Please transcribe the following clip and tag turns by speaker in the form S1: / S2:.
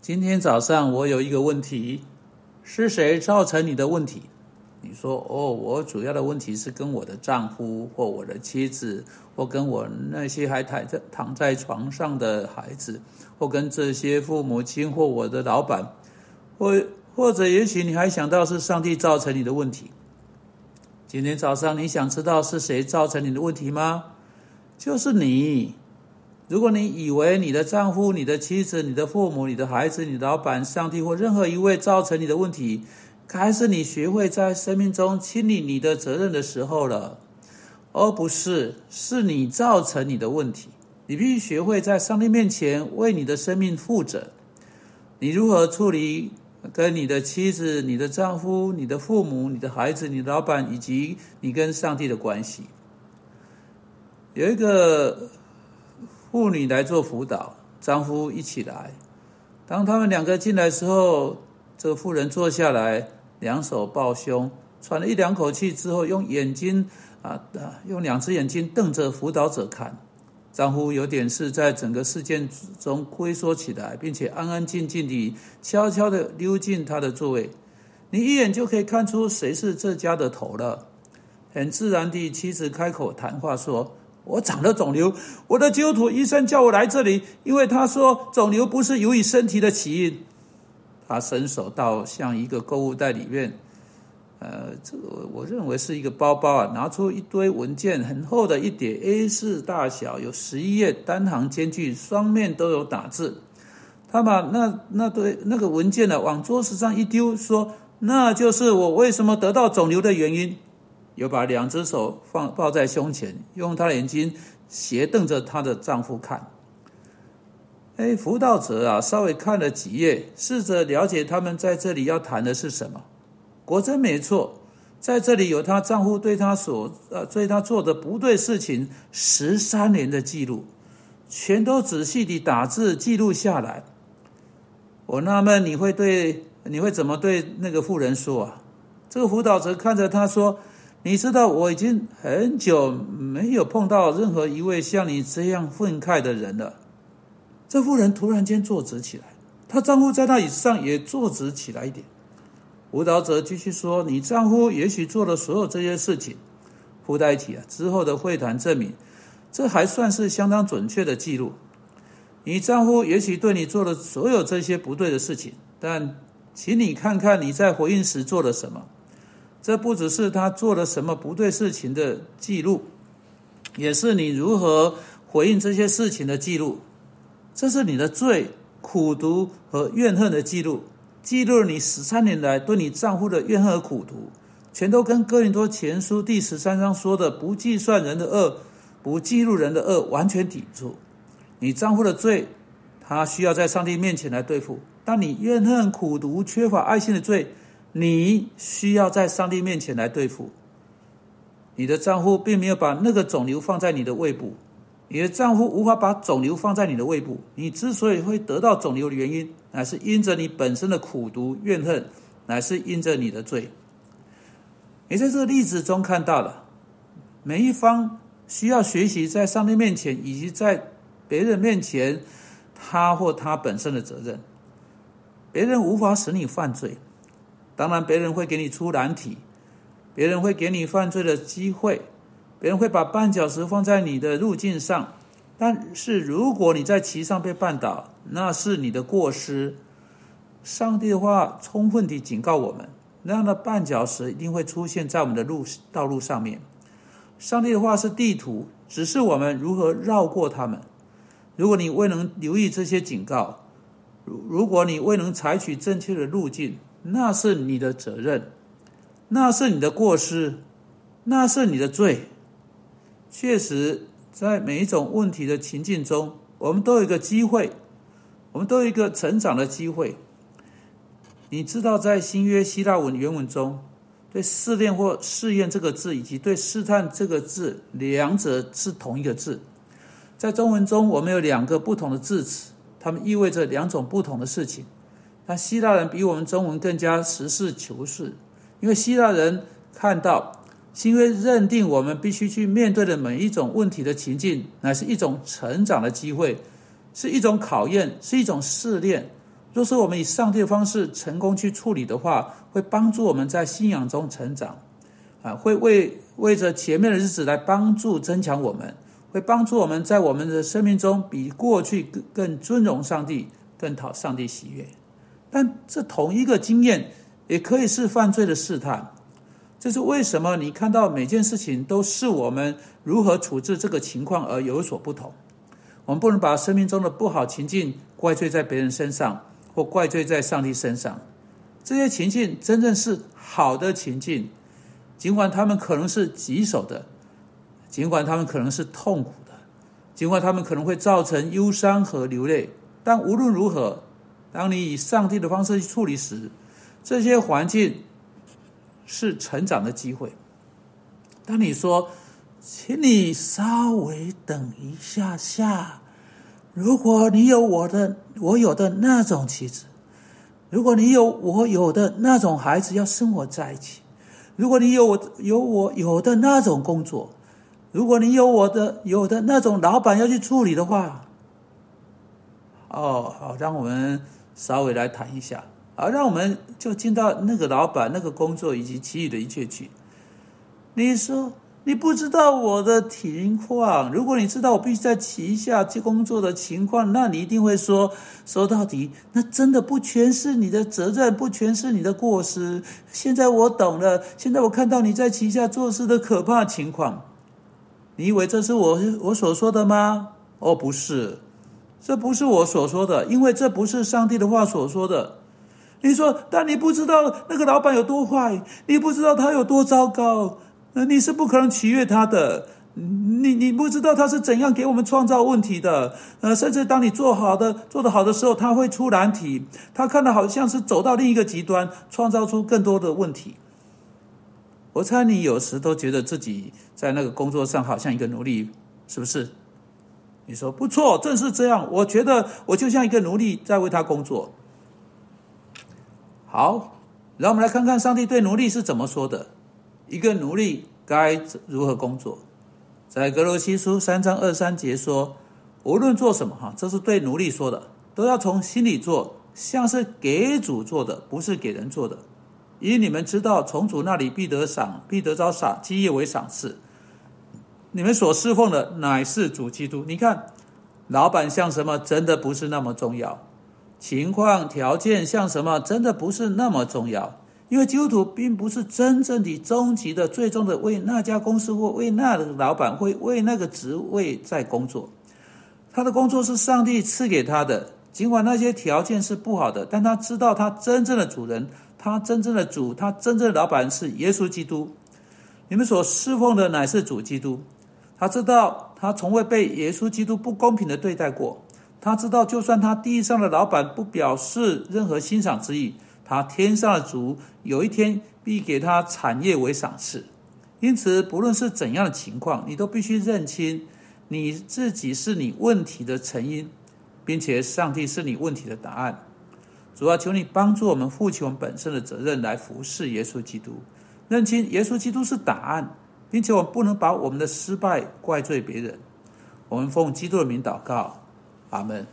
S1: 今天早上我有一个问题，是谁造成你的问题？你说哦，我主要的问题是跟我的丈夫或我的妻子，或跟我那些还躺在躺在床上的孩子，或跟这些父母亲或我的老板，或或者也许你还想到是上帝造成你的问题。今天早上你想知道是谁造成你的问题吗？就是你。如果你以为你的丈夫、你的妻子、你的父母、你的孩子、你的老板、上帝或任何一位造成你的问题，该是你学会在生命中清理你的责任的时候了，而不是是你造成你的问题。你必须学会在上帝面前为你的生命负责。你如何处理跟你的妻子、你的丈夫、你的父母、你的孩子、你的老板以及你跟上帝的关系？有一个。妇女来做辅导，丈夫一起来。当他们两个进来的时候，这个妇人坐下来，两手抱胸，喘了一两口气之后，用眼睛啊啊，用两只眼睛瞪着辅导者看。丈夫有点是在整个事件中龟缩起来，并且安安静静地悄悄地溜进他的座位。你一眼就可以看出谁是这家的头了。很自然地，妻子开口谈话说。我长了肿瘤，我的基督徒医生叫我来这里，因为他说肿瘤不是由于身体的起因。他伸手到像一个购物袋里面，呃，这个我认为是一个包包啊，拿出一堆文件，很厚的一叠 A 四大小，有十一页，单行间距，双面都有打字。他把那那堆那个文件呢往桌子上一丢，说：“那就是我为什么得到肿瘤的原因。”又把两只手放抱在胸前，用她的眼睛斜瞪着她的丈夫看。哎，辅导者啊，稍微看了几页，试着了解他们在这里要谈的是什么。果真没错，在这里有她丈夫对她所呃对她做的不对事情十三年的记录，全都仔细地打字记录下来。我纳闷你会对你会怎么对那个妇人说啊？这个辅导者看着他说。你知道我已经很久没有碰到任何一位像你这样愤慨的人了。这妇人突然间坐直起来，她丈夫在那椅子上也坐直起来一点。舞蹈者继续说：“你丈夫也许做了所有这些事情，附带一起啊。之后的会谈证明，这还算是相当准确的记录。你丈夫也许对你做了所有这些不对的事情，但请你看看你在回应时做了什么。”这不只是他做了什么不对事情的记录，也是你如何回应这些事情的记录。这是你的罪、苦毒和怨恨的记录，记录了你十三年来对你丈夫的怨恨和苦毒，全都跟哥林多前书第十三章说的“不计算人的恶，不记录人的恶”完全抵触。你丈夫的罪，他需要在上帝面前来对付；但你怨恨、苦毒、缺乏爱心的罪。你需要在上帝面前来对付。你的丈夫并没有把那个肿瘤放在你的胃部，你的丈夫无法把肿瘤放在你的胃部。你之所以会得到肿瘤的原因，乃是因着你本身的苦毒怨恨，乃是因着你的罪。你在这个例子中看到了，每一方需要学习在上帝面前以及在别人面前，他或他本身的责任。别人无法使你犯罪。当然，别人会给你出难题，别人会给你犯罪的机会，别人会把绊脚石放在你的路径上。但是，如果你在其上被绊倒，那是你的过失。上帝的话充分地警告我们：那样的绊脚石一定会出现在我们的路道路上面。上帝的话是地图，只是我们如何绕过他们。如果你未能留意这些警告，如如果你未能采取正确的路径，那是你的责任，那是你的过失，那是你的罪。确实，在每一种问题的情境中，我们都有一个机会，我们都有一个成长的机会。你知道，在新约希腊文原文中，对试炼或试验这个字，以及对试探这个字，两者是同一个字。在中文中，我们有两个不同的字词，它们意味着两种不同的事情。那希腊人比我们中文更加实事求是，因为希腊人看到，是因为认定我们必须去面对的每一种问题的情境，乃是一种成长的机会，是一种考验，是一种试炼。若是我们以上帝的方式成功去处理的话，会帮助我们在信仰中成长，啊，会为为着前面的日子来帮助增强我们，会帮助我们在我们的生命中比过去更更尊荣上帝，更讨上帝喜悦。但这同一个经验也可以是犯罪的试探。这是为什么？你看到每件事情都是我们如何处置这个情况而有所不同。我们不能把生命中的不好情境怪罪在别人身上，或怪罪在上帝身上。这些情境真正是好的情境，尽管他们可能是棘手的，尽管他们可能是痛苦的，尽管他们可能会造成忧伤和流泪。但无论如何，当你以上帝的方式去处理时，这些环境。是成长的机会。当你说，请你稍微等一下下，如果你有我的我有的那种妻子，如果你有我有的那种孩子要生活在一起，如果你有我有我有的那种工作，如果你有我的有的那种老板要去处理的话，哦，好，让我们稍微来谈一下。啊让我们就进到那个老板、那个工作以及其余的一切去。你说你不知道我的情况，如果你知道我必须在旗下去工作的情况，那你一定会说：说到底，那真的不全是你的责任，不全是你的过失。现在我懂了，现在我看到你在旗下做事的可怕情况。你以为这是我我所说的吗？哦，不是，这不是我所说的，因为这不是上帝的话所说的。你说，但你不知道那个老板有多坏，你不知道他有多糟糕，呃，你是不可能取悦他的。你你不知道他是怎样给我们创造问题的，呃，甚至当你做好的做得好的时候，他会出难题，他看的好像是走到另一个极端，创造出更多的问题。我猜你有时都觉得自己在那个工作上好像一个奴隶，是不是？你说不错，正是这样。我觉得我就像一个奴隶在为他工作。好，让我们来看看上帝对奴隶是怎么说的。一个奴隶该如何工作？在格罗西书三章二三节说：“无论做什么，哈，这是对奴隶说的，都要从心里做，像是给主做的，不是给人做的。因你们知道，从主那里必得赏，必得着赏基业为赏赐。你们所侍奉的乃是主基督。你看，老板像什么，真的不是那么重要。”情况条件像什么，真的不是那么重要，因为基督徒并不是真正的终极的、最终的为那家公司或为那个老板会为那个职位在工作。他的工作是上帝赐给他的，尽管那些条件是不好的，但他知道他真正的主人，他真正的主，他真正的老板是耶稣基督。你们所侍奉的乃是主基督，他知道他从未被耶稣基督不公平的对待过。他知道，就算他地上的老板不表示任何欣赏之意，他天上的主有一天必给他产业为赏赐。因此，不论是怎样的情况，你都必须认清你自己是你问题的成因，并且上帝是你问题的答案。主要求你帮助我们负起我们本身的责任，来服侍耶稣基督，认清耶稣基督是答案，并且我们不能把我们的失败怪罪别人。我们奉基督的名祷告。阿门。